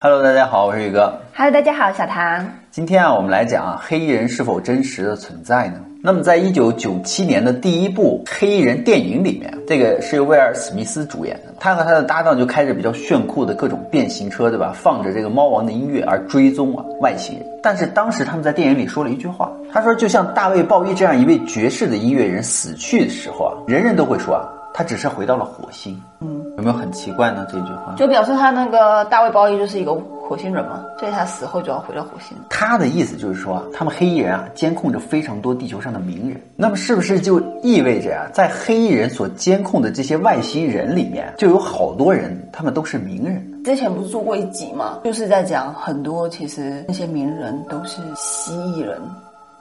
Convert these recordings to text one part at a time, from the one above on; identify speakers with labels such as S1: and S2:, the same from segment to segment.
S1: Hello，大家好，我是宇哥。
S2: Hello，大家好，小唐。
S1: 今天啊，我们来讲啊，黑衣人是否真实的存在呢？那么，在一九九七年的第一部黑衣人电影里面，这个是由威尔史密斯主演的，他和他的搭档就开着比较炫酷的各种变形车，对吧？放着这个猫王的音乐而追踪啊外星人。但是当时他们在电影里说了一句话，他说，就像大卫鲍伊这样一位绝世的音乐人死去的时候啊，人人都会说啊，他只是回到了火星。嗯，有没有很奇怪呢？这句话
S2: 就表示他那个大卫鲍伊就是一个火星人嘛，所以他死后就要回到火星。
S1: 他的意思就是说啊，他们黑衣人啊监控着非常多地球上的名人，那么是不是就意味着啊，在黑衣人所监控的这些外星人里面，就有好多人他们都是名人？
S2: 之前不是做过一集嘛，就是在讲很多其实那些名人都是蜥蜴人。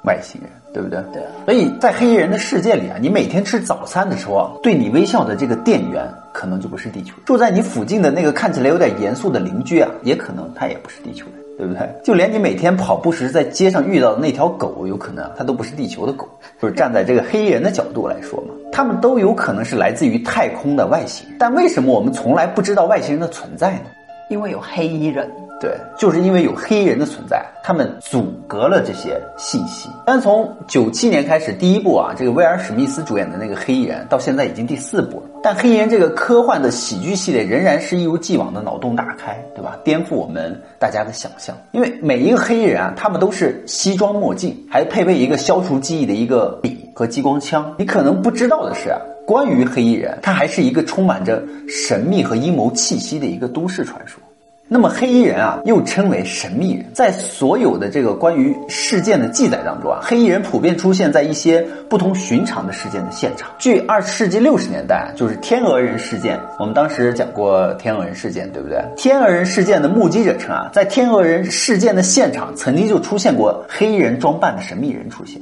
S1: 外星人，对不对？
S2: 对啊。
S1: 所以在黑衣人的世界里啊，你每天吃早餐的时候啊，对你微笑的这个店员可能就不是地球；住在你附近的那个看起来有点严肃的邻居啊，也可能他也不是地球人，对不对？就连你每天跑步时在街上遇到的那条狗，有可能它都不是地球的狗。就是站在这个黑衣人的角度来说嘛，他们都有可能是来自于太空的外星。但为什么我们从来不知道外星人的存在呢？
S2: 因为有黑衣人。
S1: 对，就是因为有黑衣人的存在，他们阻隔了这些信息。但从九七年开始，第一部啊，这个威尔史密斯主演的那个黑衣人，到现在已经第四部了。但黑衣人这个科幻的喜剧系列仍然是一如既往的脑洞大开，对吧？颠覆我们大家的想象。因为每一个黑衣人啊，他们都是西装墨镜，还配备一个消除记忆的一个笔和激光枪。你可能不知道的是啊。关于黑衣人，它还是一个充满着神秘和阴谋气息的一个都市传说。那么黑衣人啊，又称为神秘人，在所有的这个关于事件的记载当中啊，黑衣人普遍出现在一些不同寻常的事件的现场。据二十世纪六十年代，就是天鹅人事件，我们当时讲过天鹅人事件，对不对？天鹅人事件的目击者称啊，在天鹅人事件的现场，曾经就出现过黑衣人装扮的神秘人出现。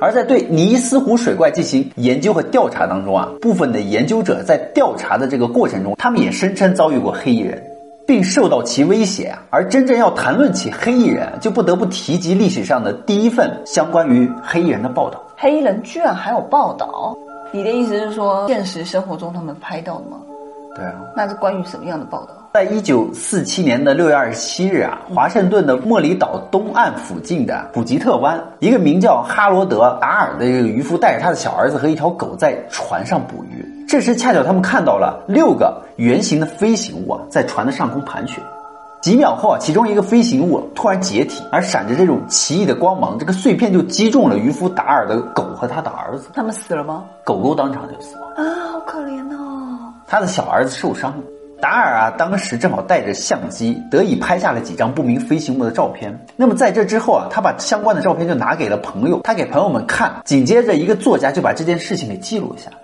S1: 而在对尼斯湖水怪进行研究和调查当中啊，部分的研究者在调查的这个过程中，他们也声称遭遇过黑衣人。并受到其威胁，而真正要谈论起黑衣人，就不得不提及历史上的第一份相关于黑衣人的报道。
S2: 黑衣人居然还有报道？你的意思是说，现实生活中他们拍到的吗？
S1: 对啊，
S2: 那是关于什么样的报道？
S1: 在一九四七年的六月二十七日啊，华盛顿的莫里岛东岸附近的普吉特湾，一个名叫哈罗德·达尔的这个渔夫带着他的小儿子和一条狗在船上捕鱼。这时恰巧他们看到了六个圆形的飞行物啊，在船的上空盘旋。几秒后啊，其中一个飞行物突然解体，而闪着这种奇异的光芒，这个碎片就击中了渔夫达尔的狗和他的儿子。
S2: 他们死了吗？
S1: 狗狗当场就死亡
S2: 啊，好可怜哦。
S1: 他的小儿子受伤了。达尔啊，当时正好带着相机，得以拍下了几张不明飞行物的照片。那么在这之后啊，他把相关的照片就拿给了朋友，他给朋友们看。紧接着，一个作家就把这件事情给记录了下来。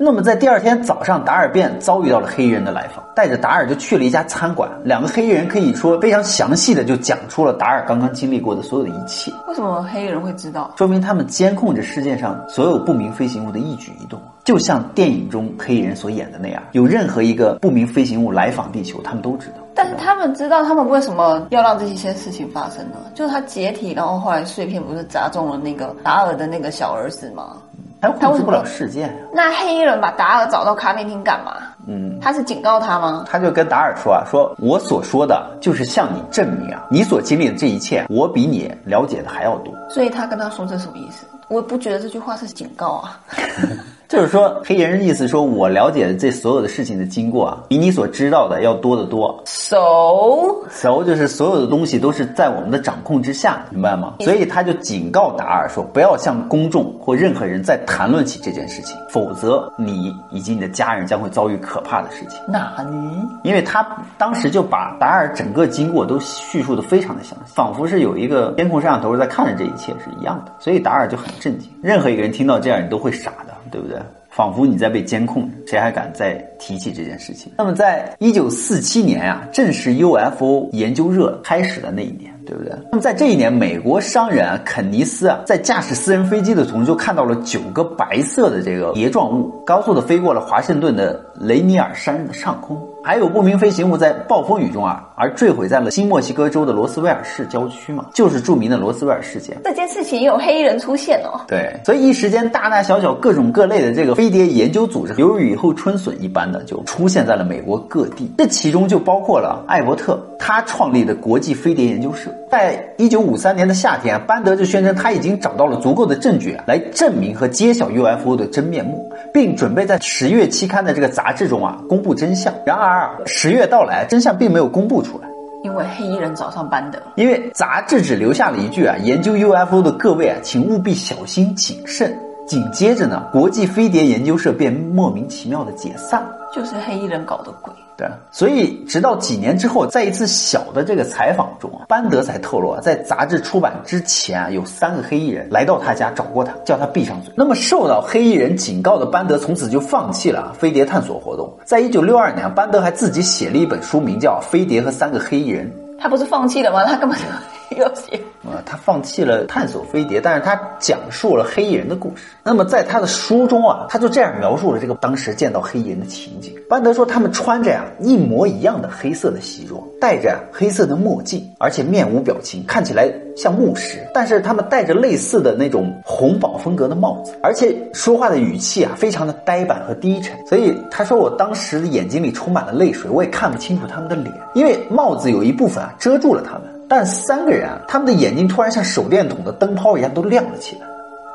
S1: 那么在第二天早上，达尔便遭遇到了黑衣人的来访，带着达尔就去了一家餐馆。两个黑衣人可以说非常详细的就讲出了达尔刚刚经历过的所有的一切。
S2: 为什么黑衣人会知道？
S1: 说明他们监控着世界上所有不明飞行物的一举一动，就像电影中黑衣人所演的那样，有任何一个不明飞行物来访地球，他们都知道。
S2: 但是他们知道他们为什么要让这些事情发生呢？就是他解体，然后后来碎片不是砸中了那个达尔的那个小儿子吗？
S1: 他控制不了事件。
S2: 那黑衣人把达尔找到咖啡厅干嘛？
S1: 嗯，
S2: 他是警告他吗？
S1: 他就跟达尔说啊，说我所说的就是向你证明啊，你所经历的这一切，我比你了解的还要多。
S2: 所以他跟他说这什么意思？我不觉得这句话是警告啊。
S1: 就是说，黑衣人的意思说，我了解的这所有的事情的经过啊，比你所知道的要多得多。
S2: So
S1: so 就是所有的东西都是在我们的掌控之下，明白吗？所以他就警告达尔说，不要向公众或任何人再谈论起这件事情，否则你以及你的家人将会遭遇可怕的事情。
S2: 哪里？
S1: 因为他当时就把达尔整个经过都叙述的非常的详细，仿佛是有一个监控摄像头在看着这一切是一样的，所以达尔就很震惊。任何一个人听到这样，你都会傻的，对不对？仿佛你在被监控，谁还敢再提起这件事情？那么，在一九四七年啊，正是 UFO 研究热开始的那一年，对不对？那么在这一年，美国商人肯尼斯啊，在驾驶私人飞机的同时就看到了九个白色的这个碟状物，高速的飞过了华盛顿的雷尼尔山的上空，还有不明飞行物在暴风雨中啊而坠毁在了新墨西哥州的罗斯威尔市郊区嘛，就是著名的罗斯威尔事件。
S2: 这件事情也有黑衣人出现哦。
S1: 对，所以一时间大大小小各种各类的这个飞碟研究组织，犹如雨后春笋一般的就出现在了美国各地。这其中就包括了艾伯特他创立的国际飞碟研究社。在一九五三年的夏天，班德就宣称他已经找到了足够的证据来证明和揭晓 UFO 的真面目，并准备在十月期刊的这个杂志中啊公布真相。然而十月到来，真相并没有公布出来。
S2: 因为黑衣人早上班的，
S1: 因为杂志只留下了一句啊，研究 UFO 的各位啊，请务必小心谨慎。紧接着呢，国际飞碟研究社便莫名其妙的解散了。
S2: 就是黑衣人搞的鬼。
S1: 对，所以直到几年之后，在一次小的这个采访中啊，班德才透露啊，在杂志出版之前啊，有三个黑衣人来到他家找过他，叫他闭上嘴。那么受到黑衣人警告的班德，从此就放弃了飞碟探索活动。在一九六二年，班德还自己写了一本书，名叫《飞碟和三个黑衣人》。
S2: 他不是放弃了吗？他根本就要写。
S1: 啊，他放弃了探索飞碟，但是他讲述了黑衣人的故事。那么在他的书中啊，他就这样描述了这个当时见到黑衣人的情景。班德说，他们穿着呀一模一样的黑色的西装，戴着黑色的墨镜，而且面无表情，看起来像牧师。但是他们戴着类似的那种红宝风格的帽子，而且说话的语气啊非常的呆板和低沉。所以他说，我当时的眼睛里充满了泪水，我也看不清楚他们的脸，因为帽子有一部分啊遮住了他们。但三个人啊，他们的眼睛突然像手电筒的灯泡一样都亮了起来，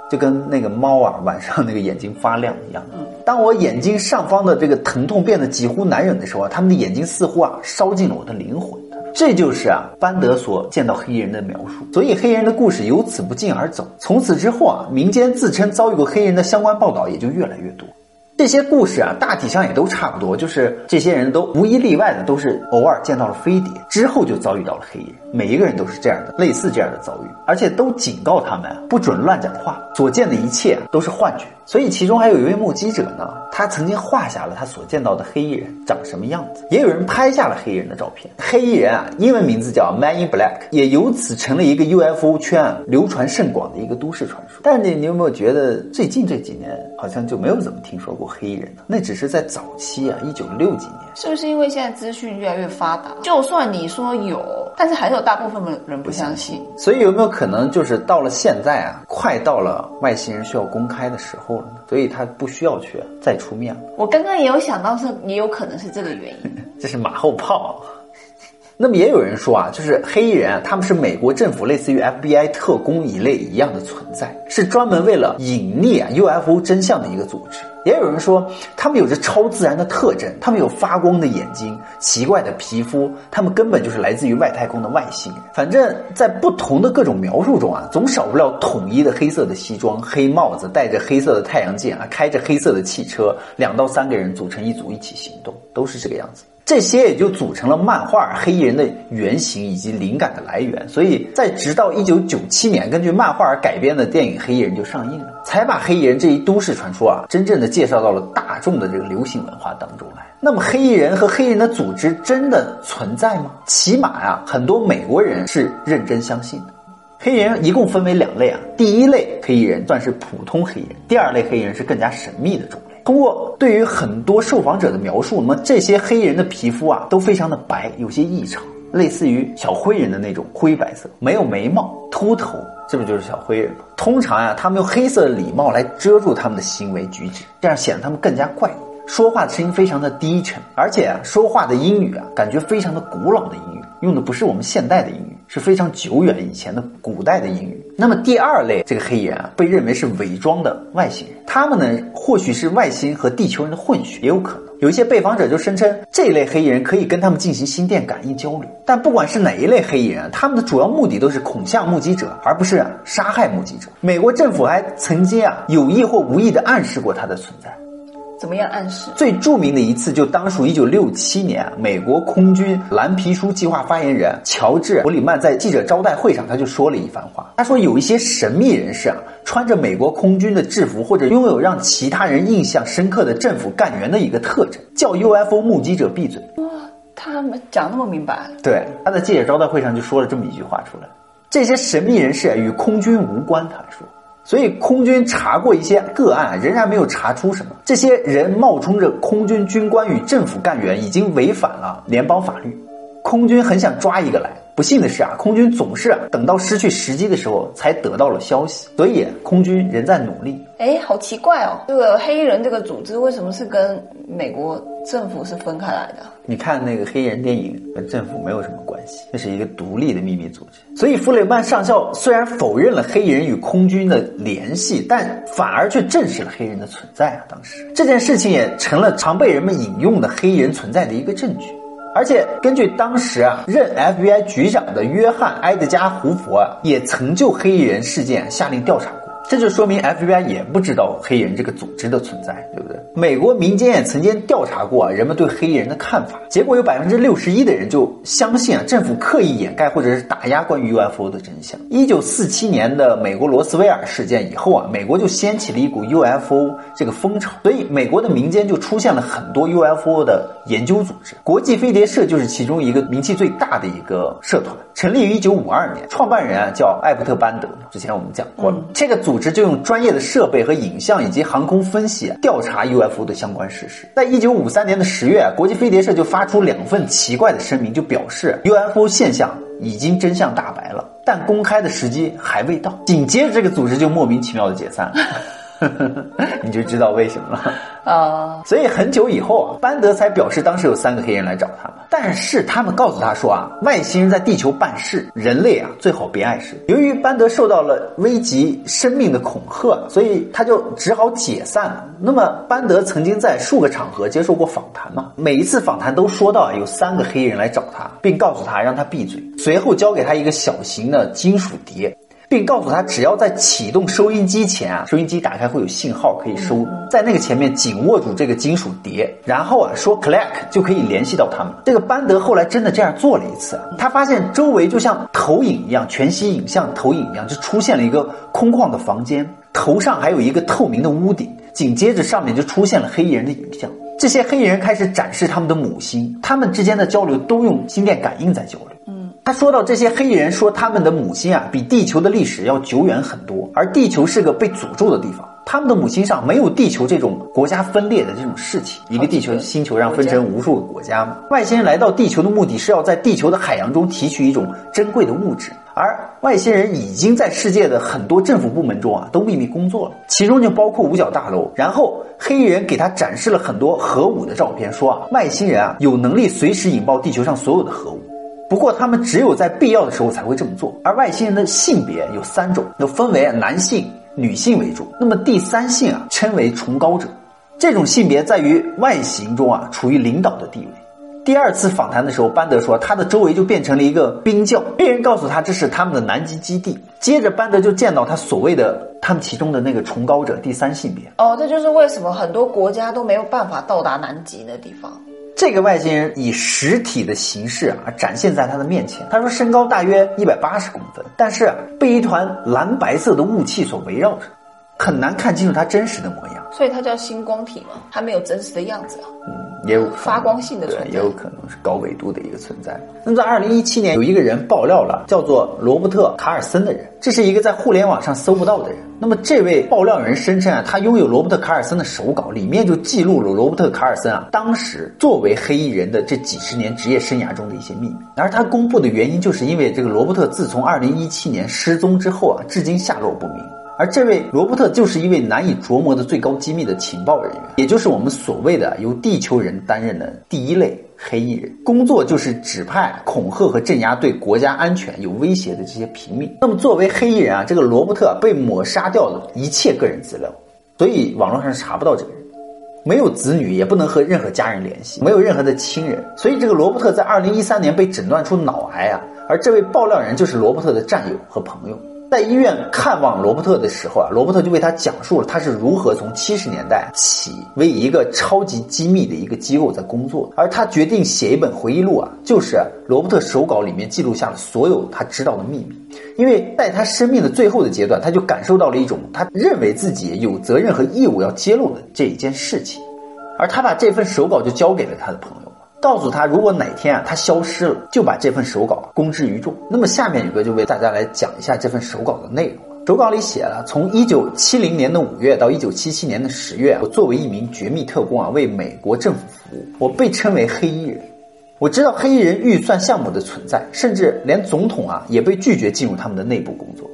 S1: 就跟那个猫啊晚上那个眼睛发亮一样。当我眼睛上方的这个疼痛变得几乎难忍的时候啊，他们的眼睛似乎啊烧进了我的灵魂。这就是啊班德所见到黑衣人的描述。所以黑衣人的故事由此不胫而走。从此之后啊，民间自称遭遇过黑衣人的相关报道也就越来越多。这些故事啊，大体上也都差不多，就是这些人都无一例外的都是偶尔见到了飞碟，之后就遭遇到了黑衣人。每一个人都是这样的，类似这样的遭遇，而且都警告他们不准乱讲话，所见的一切都是幻觉。所以其中还有一位目击者呢，他曾经画下了他所见到的黑衣人长什么样子，也有人拍下了黑衣人的照片。黑衣人啊，英文名字叫 Man in Black，也由此成了一个 UFO 圈流传甚广的一个都市传说。但你你有没有觉得最近这几年好像就没有怎么听说过黑人呢？那只是在早期啊，一九六几年。
S2: 是不是因为现在资讯越来越发达？就算你说有，但是还是有大部分的人不相信。
S1: 所以有没有可能就是到了现在啊，快到了外星人需要公开的时候了呢？所以他不需要去再出面了。
S2: 我刚刚也有想到是，也有可能是这个原因。
S1: 这是马后炮。那么也有人说啊，就是黑衣人啊，他们是美国政府类似于 FBI 特工一类一样的存在，是专门为了隐匿啊 UFO 真相的一个组织。也有人说，他们有着超自然的特征，他们有发光的眼睛、奇怪的皮肤，他们根本就是来自于外太空的外星人。反正，在不同的各种描述中啊，总少不了统一的黑色的西装、黑帽子、戴着黑色的太阳镜啊，开着黑色的汽车，两到三个人组成一组一起行动，都是这个样子。这些也就组成了漫画《黑衣人》的原型以及灵感的来源。所以在直到一九九七年，根据漫画而改编的电影《黑衣人》就上映了，才把黑衣人这一都市传说啊，真正的介绍到了大众的这个流行文化当中来。那么，黑衣人和黑人的组织真的存在吗？起码呀，很多美国人是认真相信的。黑人一共分为两类啊，第一类黑衣人算是普通黑人，第二类黑衣人是更加神秘的种类。通过对于很多受访者的描述，那么这些黑人的皮肤啊都非常的白，有些异常，类似于小灰人的那种灰白色，没有眉毛，秃头，这不就是小灰人吗？通常呀，他们用黑色的礼帽来遮住他们的行为举止，这样显得他们更加怪异。说话的声音非常的低沉，而且啊，说话的英语啊，感觉非常的古老的英语，用的不是我们现代的英语，是非常久远以前的古代的英语。那么第二类这个黑衣人啊，被认为是伪装的外星人，他们呢，或许是外星和地球人的混血，也有可能。有一些被访者就声称，这类黑衣人可以跟他们进行心电感应交流。但不管是哪一类黑衣人，他们的主要目的都是恐吓目击者，而不是杀害目击者。美国政府还曾经啊，有意或无意的暗示过他的存在。
S2: 怎么样暗示？
S1: 最著名的一次就当属一九六七年，美国空军蓝皮书计划发言人乔治·弗里曼在记者招待会上，他就说了一番话。他说，有一些神秘人士啊，穿着美国空军的制服，或者拥有让其他人印象深刻的政府干员的一个特征，叫 UFO 目击者闭嘴。
S2: 哇，他们讲那么明白？
S1: 对，他在记者招待会上就说了这么一句话出来。这些神秘人士与空军无关，他说。所以空军查过一些个案，仍然没有查出什么。这些人冒充着空军军官与政府干员，已经违反了联邦法律。空军很想抓一个来。不幸的是啊，空军总是等到失去时机的时候才得到了消息，所以空军仍在努力。
S2: 哎，好奇怪哦，这个黑衣人这个组织为什么是跟美国政府是分开来的？
S1: 你看那个黑衣人电影，跟政府没有什么关系，这是一个独立的秘密组织。所以弗雷曼上校虽然否认了黑衣人与空军的联系，但反而却证实了黑人的存在啊！当时这件事情也成了常被人们引用的黑衣人存在的一个证据。而且根据当时啊任 FBI 局长的约翰·埃德加·胡佛啊，也曾就黑衣人事件下令调查。这就说明 FBI 也不知道黑人这个组织的存在，对不对？美国民间也曾经调查过人们对黑人的看法，结果有百分之六十一的人就相信啊政府刻意掩盖或者是打压关于 UFO 的真相。一九四七年的美国罗斯威尔事件以后啊，美国就掀起了一股 UFO 这个风潮，所以美国的民间就出现了很多 UFO 的研究组织，国际飞碟社就是其中一个名气最大的一个社团，成立于一九五二年，创办人啊叫艾伯特班德，之前我们讲过了，这个组。时就用专业的设备和影像以及航空分析调查 UFO 的相关事实。在一九五三年的十月，国际飞碟社就发出两份奇怪的声明，就表示 UFO 现象已经真相大白了，但公开的时机还未到。紧接着，这个组织就莫名其妙的解散了。你就知道为什么了啊！所以很久以后啊，班德才表示当时有三个黑人来找他们，但是他们告诉他说啊，外星人在地球办事，人类啊最好别碍事。由于班德受到了危及生命的恐吓，所以他就只好解散了。那么班德曾经在数个场合接受过访谈嘛，每一次访谈都说到有三个黑人来找他，并告诉他让他闭嘴，随后交给他一个小型的金属碟。并告诉他，只要在启动收音机前啊，收音机打开会有信号可以收，在那个前面紧握住这个金属碟，然后啊说 click 就可以联系到他们。这个班德后来真的这样做了一次，他发现周围就像投影一样，全息影像投影一样，就出现了一个空旷的房间，头上还有一个透明的屋顶，紧接着上面就出现了黑衣人的影像。这些黑衣人开始展示他们的母星，他们之间的交流都用心电感应在交流。他说到这些黑人说他们的母亲啊，比地球的历史要久远很多，而地球是个被诅咒的地方。他们的母亲上没有地球这种国家分裂的这种事情，一个地球星球上分成无数个国家嘛。外星人来到地球的目的是要在地球的海洋中提取一种珍贵的物质，而外星人已经在世界的很多政府部门中啊都秘密工作了，其中就包括五角大楼。然后黑衣人给他展示了很多核武的照片，说啊外星人啊有能力随时引爆地球上所有的核武。不过，他们只有在必要的时候才会这么做。而外星人的性别有三种，又分为男性、女性为主。那么第三性啊，称为崇高者。这种性别在于外形中啊，处于领导的地位。第二次访谈的时候，班德说他的周围就变成了一个冰窖。黑人告诉他这是他们的南极基地。接着，班德就见到他所谓的他们其中的那个崇高者第三性别。
S2: 哦，这就是为什么很多国家都没有办法到达南极的地方。
S1: 这个外星人以实体的形式啊展现在他的面前。他说身高大约一百八十公分，但是被一团蓝白色的雾气所围绕着，很难看清楚他真实的模样。
S2: 所以它叫星光体嘛，它没有真实的样子啊。
S1: 嗯。也有
S2: 发光性的存在，
S1: 也有可能是高纬度的一个存在。那么在二零一七年，有一个人爆料了，叫做罗伯特·卡尔森的人，这是一个在互联网上搜不到的人。那么这位爆料人声称啊，他拥有罗伯特·卡尔森的手稿，里面就记录了罗伯特·卡尔森啊当时作为黑衣人的这几十年职业生涯中的一些秘密。而他公布的原因，就是因为这个罗伯特自从二零一七年失踪之后啊，至今下落不明。而这位罗伯特就是一位难以琢磨的最高机密的情报人员，也就是我们所谓的由地球人担任的第一类黑衣人，工作就是指派、恐吓和镇压对国家安全有威胁的这些平民。那么作为黑衣人啊，这个罗伯特被抹杀掉了一切个人资料，所以网络上查不到这个人，没有子女，也不能和任何家人联系，没有任何的亲人，所以这个罗伯特在二零一三年被诊断出脑癌啊，而这位爆料人就是罗伯特的战友和朋友。在医院看望罗伯特的时候啊，罗伯特就为他讲述了他是如何从七十年代起为一个超级机密的一个机构在工作，而他决定写一本回忆录啊，就是罗伯特手稿里面记录下了所有他知道的秘密，因为在他生命的最后的阶段，他就感受到了一种他认为自己有责任和义务要揭露的这一件事情，而他把这份手稿就交给了他的朋友。告诉他，如果哪天啊他消失了，就把这份手稿公之于众。那么下面宇哥就为大家来讲一下这份手稿的内容。手稿里写了，从一九七零年的五月到一九七七年的十月，我作为一名绝密特工啊，为美国政府服务。我被称为黑衣人。我知道黑衣人预算项目的存在，甚至连总统啊也被拒绝进入他们的内部工作。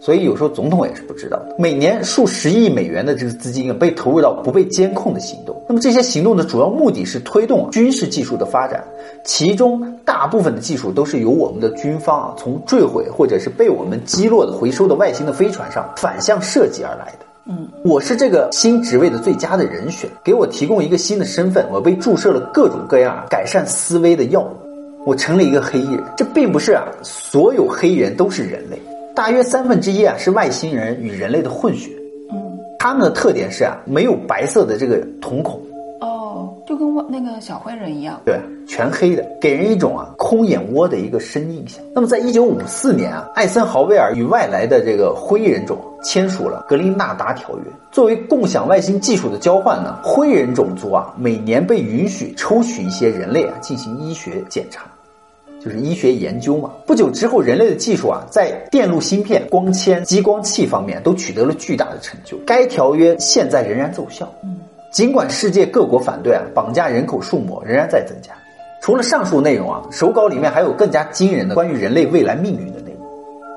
S1: 所以有时候总统也是不知道的。每年数十亿美元的这个资金啊，被投入到不被监控的行动。那么这些行动的主要目的是推动军事技术的发展，其中大部分的技术都是由我们的军方啊从坠毁或者是被我们击落的回收的外星的飞船上反向设计而来的。嗯，我是这个新职位的最佳的人选，给我提供一个新的身份，我被注射了各种各样改善思维的药物，我成了一个黑衣人。这并不是啊，所有黑衣人都是人类。大约三分之一啊是外星人与人类的混血，嗯，他们的特点是啊没有白色的这个瞳孔，
S2: 哦，就跟外那个小灰人一样，
S1: 对，全黑的，给人一种啊空眼窝的一个深印象。那么在一九五四年啊，艾森豪威尔与外来的这个灰人种签署了格林纳达条约，作为共享外星技术的交换呢，灰人种族啊每年被允许抽取一些人类啊进行医学检查。就是医学研究嘛。不久之后，人类的技术啊，在电路芯片、光纤、激光器方面都取得了巨大的成就。该条约现在仍然奏效。嗯，尽管世界各国反对啊，绑架人口数目仍然在增加。除了上述内容啊，手稿里面还有更加惊人的关于人类未来命运的内容。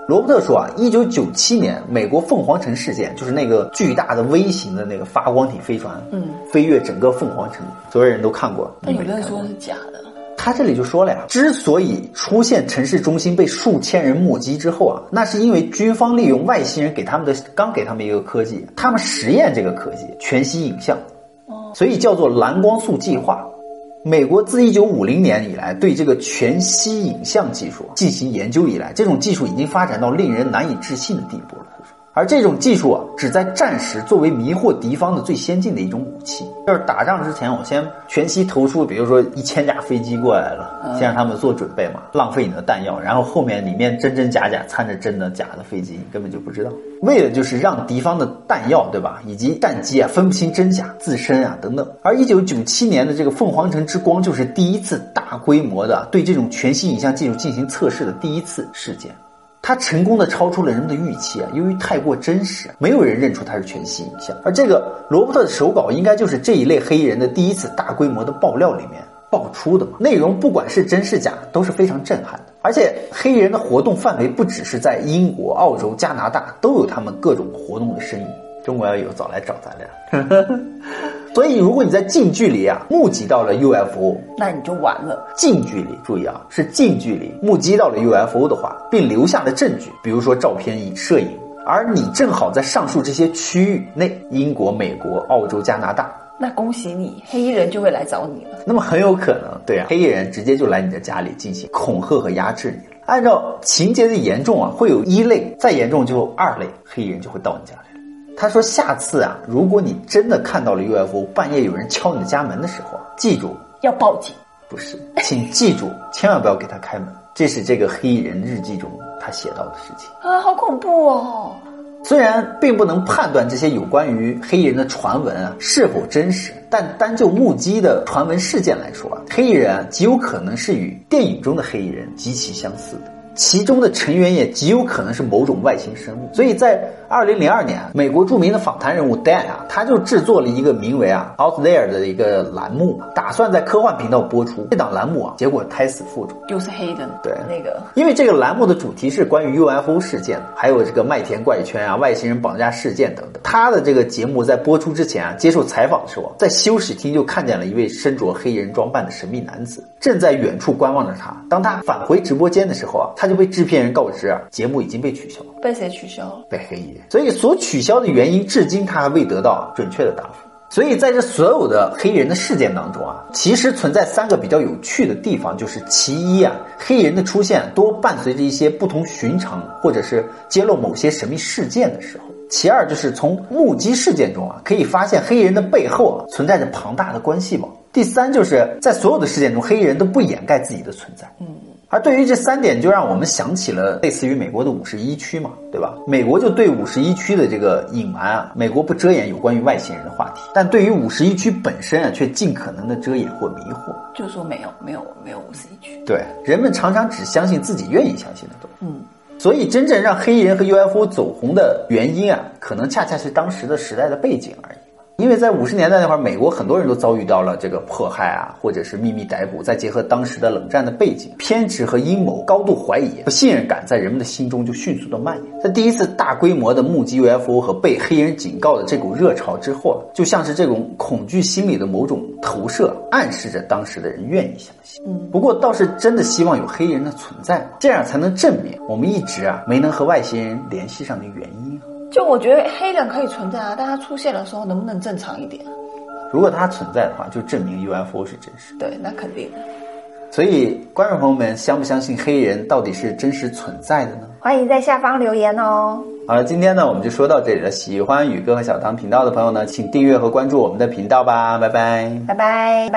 S1: 罗伯特说啊，一九九七年美国凤凰城事件，就是那个巨大的微型的那个发光体飞船，嗯，飞越整个凤凰城，所有人都看过。
S2: 但有人说是假的。
S1: 他这里就说了呀，之所以出现城市中心被数千人目击之后啊，那是因为军方利用外星人给他们的刚给他们一个科技，他们实验这个科技全息影像，所以叫做蓝光速计划。美国自一九五零年以来对这个全息影像技术进行研究以来，这种技术已经发展到令人难以置信的地步了。而这种技术啊，只在战时作为迷惑敌方的最先进的一种武器。就是打仗之前，我先全息投出，比如说一千架飞机过来了，先让他们做准备嘛，浪费你的弹药。然后后面里面真真假假掺着真的假的飞机，你根本就不知道。为了就是让敌方的弹药对吧，以及战机啊分不清真假，自身啊等等。而一九九七年的这个凤凰城之光，就是第一次大规模的对这种全息影像技术进行测试的第一次事件。它成功的超出了人们的预期啊！由于太过真实，没有人认出它是全息影像。而这个罗伯特的手稿应该就是这一类黑衣人的第一次大规模的爆料里面爆出的嘛？内容不管是真是假，都是非常震撼的。而且黑衣人的活动范围不只是在英国、澳洲、加拿大，都有他们各种活动的身影。中国要有，早来找咱俩。所以，如果你在近距离啊目击到了 UFO，
S2: 那你就完了。
S1: 近距离，注意啊，是近距离目击到了 UFO 的话，并留下了证据，比如说照片、影摄影，而你正好在上述这些区域内，英国、美国、澳洲、加拿大，
S2: 那恭喜你，黑衣人就会来找你了。
S1: 那么很有可能，对啊，黑衣人直接就来你的家里进行恐吓和压制你了。按照情节的严重啊，会有一类，再严重就二类，黑衣人就会到你家里。他说：“下次啊，如果你真的看到了 UFO，半夜有人敲你的家门的时候，记住
S2: 要报警。
S1: 不是，请记住，千万不要给他开门。这是这个黑衣人日记中他写到的事情
S2: 啊，好恐怖哦！
S1: 虽然并不能判断这些有关于黑衣人的传闻啊是否真实，但单就目击的传闻事件来说啊，黑衣人极有可能是与电影中的黑衣人极其相似的。”其中的成员也极有可能是某种外星生物，所以在二零零二年，美国著名的访谈人物 Dan 啊，他就制作了一个名为啊 Out There 的一个栏目，打算在科幻频道播出。这档栏目啊，结果胎死腹中，
S2: 又是黑的。
S1: 对，
S2: 那个，
S1: 因为这个栏目的主题是关于 UFO 事件，还有这个麦田怪圈啊、外星人绑架事件等等。他的这个节目在播出之前啊，接受采访的时候，在休息厅就看见了一位身着黑人装扮的神秘男子，正在远处观望着他。当他返回直播间的时候啊，他就被制片人告知啊，节目已经被取消。
S2: 被谁取消？
S1: 被黑衣人。所以所取消的原因，至今他还未得到准确的答复。所以在这所有的黑衣人的事件当中啊，其实存在三个比较有趣的地方，就是其一啊，黑人的出现多伴随着一些不同寻常，或者是揭露某些神秘事件的时候。其二就是从目击事件中啊，可以发现黑衣人的背后啊存在着庞大的关系网。第三就是在所有的事件中，黑衣人都不掩盖自己的存在。嗯，而对于这三点，就让我们想起了类似于美国的五十一区嘛，对吧？美国就对五十一区的这个隐瞒啊，美国不遮掩有关于外星人的话题，但对于五十一区本身啊，却尽可能的遮掩或迷惑，
S2: 就说没有，没有，没有五十一区。
S1: 对，人们常常只相信自己愿意相信的东西。嗯。所以，真正让黑衣人和 UFO 走红的原因啊，可能恰恰是当时的时代的背景而已。因为在五十年代那会儿，美国很多人都遭遇到了这个迫害啊，或者是秘密逮捕。再结合当时的冷战的背景，偏执和阴谋、高度怀疑、不信任感在人们的心中就迅速的蔓延。在第一次大规模的目击 UFO 和被黑人警告的这股热潮之后，就像是这种恐惧心理的某种投射，暗示着当时的人愿意相信。嗯，不过倒是真的希望有黑人的存在，这样才能证明我们一直啊没能和外星人联系上的原因啊。
S2: 就我觉得黑人可以存在啊，但他出现的时候能不能正常一点？
S1: 如果它存在的话，就证明 UFO 是真实。
S2: 对，那肯定的。
S1: 所以，观众朋友们，相不相信黑人到底是真实存在的呢？
S2: 欢迎在下方留言哦。
S1: 好了，今天呢，我们就说到这里了。喜欢宇哥和小唐频道的朋友呢，请订阅和关注我们的频道吧。拜拜，
S2: 拜拜。